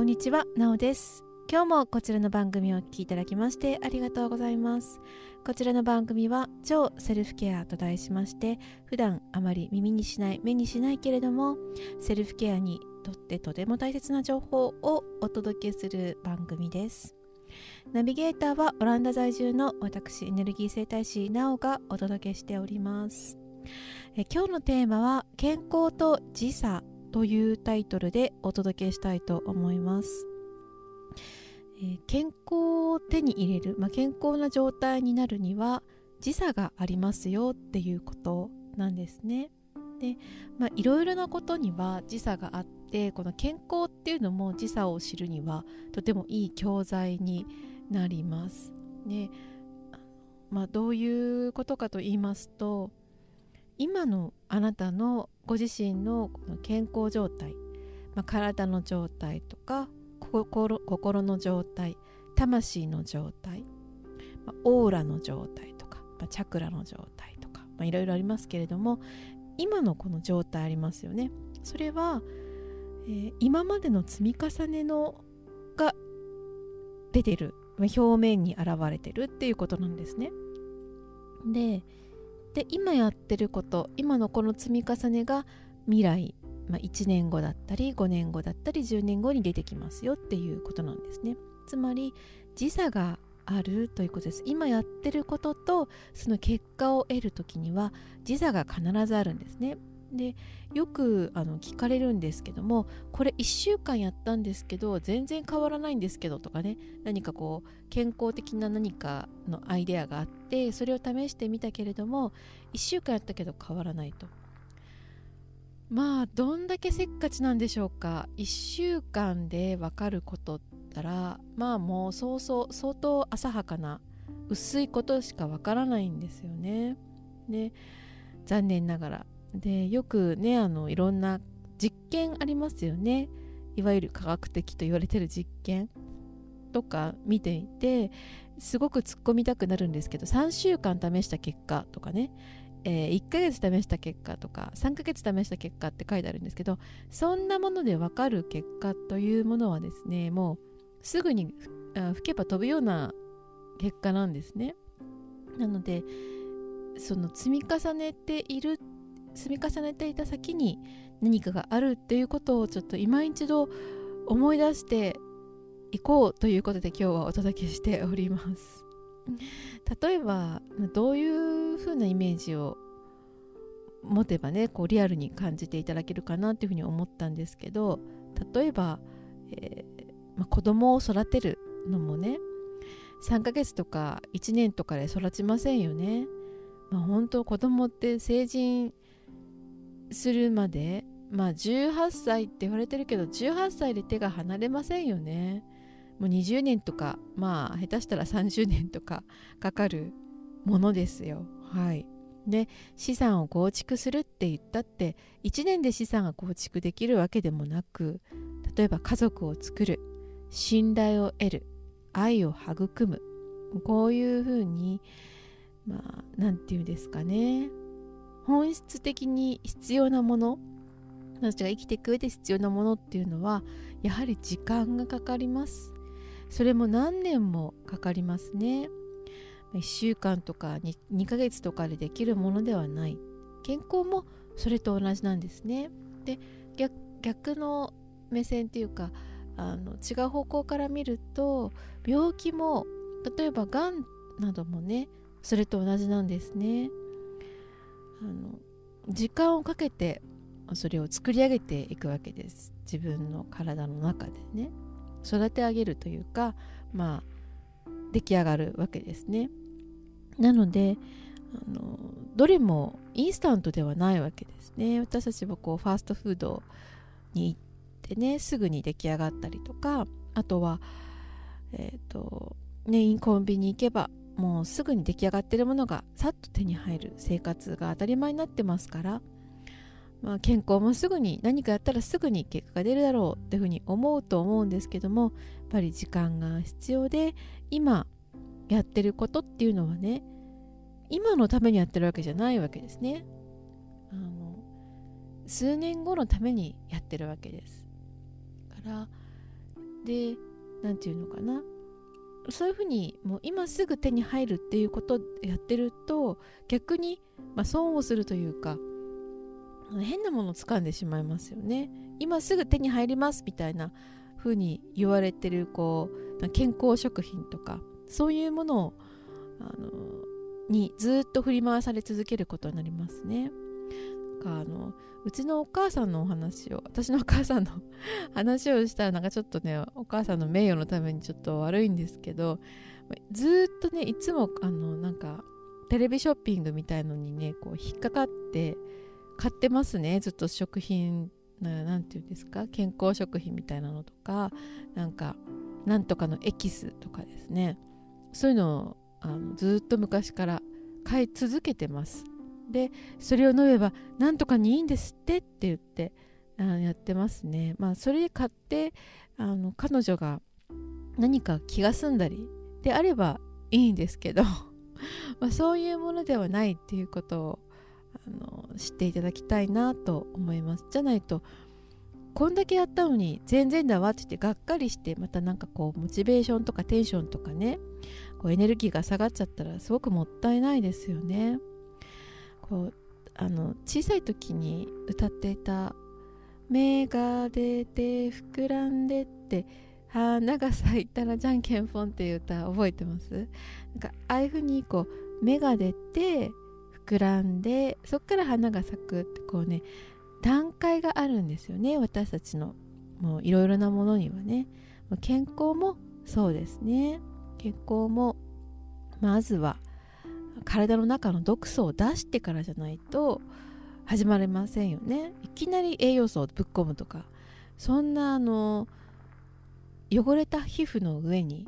こんにちは、なおです。今日もこちらの番組をお聞きいただきましてありがとうございます。こちらの番組は超セルフケアと題しまして、普段あまり耳にしない、目にしないけれども、セルフケアにとってとても大切な情報をお届けする番組です。ナビゲーターはオランダ在住の私エネルギー生態師なおがお届けしております。え今日のテーマは健康と時差というタイトルでお届けしたいと思います。えー健康を手に入れる、まあ、健康な状態になるには時差がありますよっていうことなんですね。で、いろいろなことには時差があってこの健康っていうのも時差を知るにはとてもいい教材になります。で、まあ、どういうことかと言いますと今のあなたのご自身のこの健康状態、まあ、体の状態とか心心の状態魂の状態、まあ、オーラの状態とか、まあ、チャクラの状態とか、いろいろありますけれども今のこの状態ありますよね。それは、えー今までの積み重ねのが出てる表面に現れてるっていうことなんですね。でで今やってること今のこの積み重ねが未来、まあ、1年後だったり5年後だったり10年後に出てきますよっていうことなんですね。つまり時差があるということです。今やってることとその結果を得る時には時差が必ずあるんですね。でよくあの聞かれるんですけどもこれ1週間やったんですけど全然変わらないんですけどとかね何かこう健康的な何かのアイデアがあってそれを試してみたけれども1週間やったけど変わらないと。まあどんだけせっかちなんでしょうか。1週間で分かることったらまあもうそうそう相当浅はかな薄いことしか分からないんですよね。で残念ながら。でよくねあのいろんな実験ありますよね。いわゆる科学的と言われてる実験とか見ていてすごく突っ込みたくなるんですけど3週間試した結果とかね、えー1ヶ月試した結果とか3ヶ月試した結果って書いてあるんですけどそんなもので分かる結果というものはですねもうすぐに吹けば飛ぶような結果なんですね。なのでその積み重ねている積み重ねていた先に何かがあるっていうことをちょっと今一度思い出していこうということで今日はお届けしております例えばどういうふうなイメージを持てばねこうリアルに感じていただけるかなっていうふうに思ったんですけど例えば、えーまあ、子供を育てるのもね3ヶ月とか1年とかで育ちませんよね。まあ、本当子供って成人するまでまあ18歳って言われてるけど18歳で手が離れませんよね。もう20年とかまあ下手したら30年とかかかるものですよ。はい。で資産を構築するって言ったって1年で資産が構築できるわけでもなく例えば家族を作る信頼を得る愛を育むこういうふうにまあ何て言うんですかね本質的に必要なもの私たちが生きていく上で必要なものっていうのはやはり時間がかかります。それも何年もかかりますね。1週間とか 2, 2ヶ月とかでできるものではない。健康もそれと同じなんですね。で逆の目線っていうかあの違う方向から見ると病気も例えばがんなどもねそれと同じなんですね。あの時間をかけてそれを作り上げていくわけです。自分の体の中でね。育て上げるというかまあ出来上がるわけですね。なのであのどれもインスタントではないわけですね。私たちはこうファーストフードに行ってねすぐに出来上がったりとかあとはえっ、とねコンビニ行けばもうすぐに出来上がってるものがさっと手に入る生活が当たり前になってますから、まあ、健康もすぐに何かやったらすぐに結果が出るだろうっていうふうに思うと思うんですけどもやっぱり時間が必要で今やってることっていうのはね今のためにやってるわけじゃないわけですね。あの数年後のためにやってるわけです。からで何て言うのかなそういうふうにもう今すぐ手に入るっていうことをやってると逆に、まあ、損をするというか変なものを掴んでしまいますよね今すぐ手に入りますみたいな風に言われてるこう健康食品とかそういうものをあのにずっと振り回され続けることになりますね。かあのうちのお母さんのお話を私のお母さんの 話をしたらなんかちょっとねお母さんの名誉のためにちょっと悪いんですけどずっとねいつもあのなんかテレビショッピングみたいのにねこう引っかかって買ってますね。ずっと食品何て言うんですか？健康食品みたいなのとかなんかなんとかのエキスとかですね。そういうのをあのずっと昔から買い続けてます。でそれを飲めばなんとかにいいんですってって言ってあやってますねまあそれ買ってあの彼女が何か気が済んだりであればいいんですけど まそういうものではないっていうことをあの知っていただきたいなと思いますじゃないとこんだけやったのに全然だわって言ってがっかりしてまたなんかこうモチベーションとかテンションとかねこうエネルギーが下がっちゃったらすごくもったいないですよね。こうあの小さい時に歌っていた「芽が出て膨らんで」って「花が咲いたらじゃんけんぽん」っていう歌覚えてます？なんかああいう風にこう芽が出て膨らんでそっから花が咲くってこうね段階があるんですよね私たちのもういろいろなものにはね。健康もそうですね。健康もまずは体の中の毒素を出してからじゃないと始まりませんよね。いきなり栄養素をぶっ込むとか。そんなあの汚れた皮膚の上に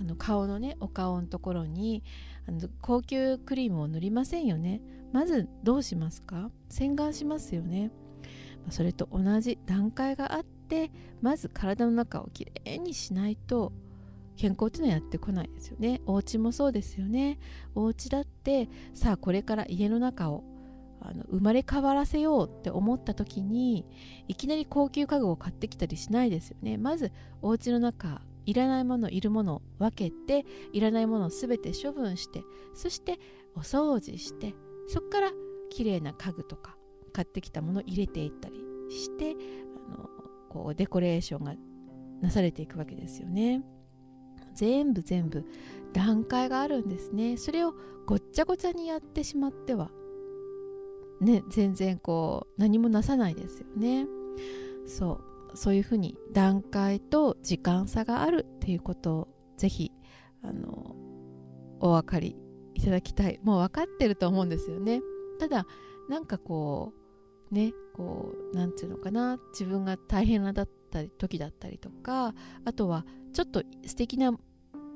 あの顔のねお顔のところにあの高級クリームを塗りませんよね。まずどうしますか？洗顔しますよね。それと同じ段階があってまず体の中をきれいにしないと健康っていうのはやってこないですよね。お家もそうですよね。お家だってさあこれから家の中をあの生まれ変わらせようって思った時にいきなり高級家具を買ってきたりしないですよね。まずお家の中いらないものいるものを分けていらないものを全て処分してそしてお掃除してそこから綺麗な家具とか買ってきたものを入れていったりしてあのこうデコレーションがなされていくわけですよね。全部全部段階があるんですね。それをごっちゃごちゃにやってしまってはね全然こう何もなさないですよね。そう。そういうふうに段階と時間差があるっていうことをぜひあのお分かりいただきたい。もう分かってると思うんですよね。ただなんかこうねこう何て言うのかな。自分が大変なだった時だったりとかあとはちょっと素敵な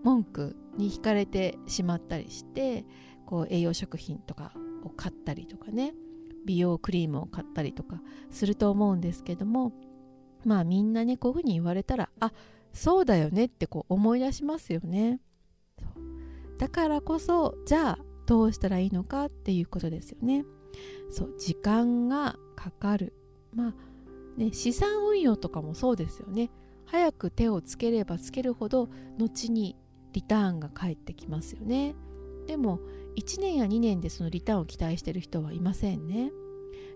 文句に惹かれてしまったりしてこう栄養食品とかを買ったりとかね美容クリームを買ったりとかすると思うんですけどもまあみんなねこういうふうに言われたらあそうだよねってこう思い出しますよね。だからこそじゃあどうしたらいいのかっていうことですよね。そう。時間がかかる。まあね資産運用とかもそうですよね。早く手をつければつけるほど後にリターンが返ってきますよね。でも1年や2年でそのリターンを期待してる人はいませんね。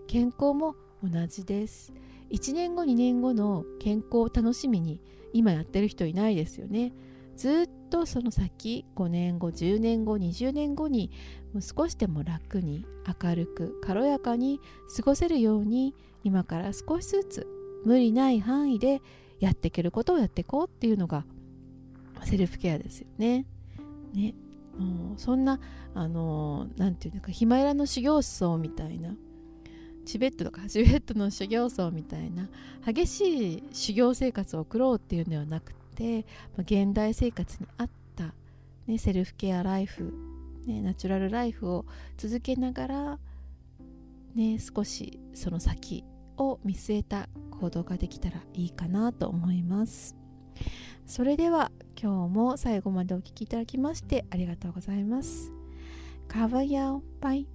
健康も同じです。1年後2年後の健康を楽しみに今やってる人いないですよね。ずっとその先5年後10年後20年後にもう少しでも楽に明るく軽やかに過ごせるように今から少しずつ無理ない範囲でやっていけることをやっていこうっていうのがセルフケアですよね。ねもうそんなあの何て言うのかヒマラの修行僧みたいなチベットとかチベットの修行僧みたいな激しい修行生活を送ろうっていうのではなくて、まあ、現代生活に合った、ね、セルフケアライフ、ね、ナチュラルライフを続けながら、ね、少しその先を見据えた行動ができたらいいかなと思います。それでは今日も最後までお聴きいただきましてありがとうございます。カバヤオバイ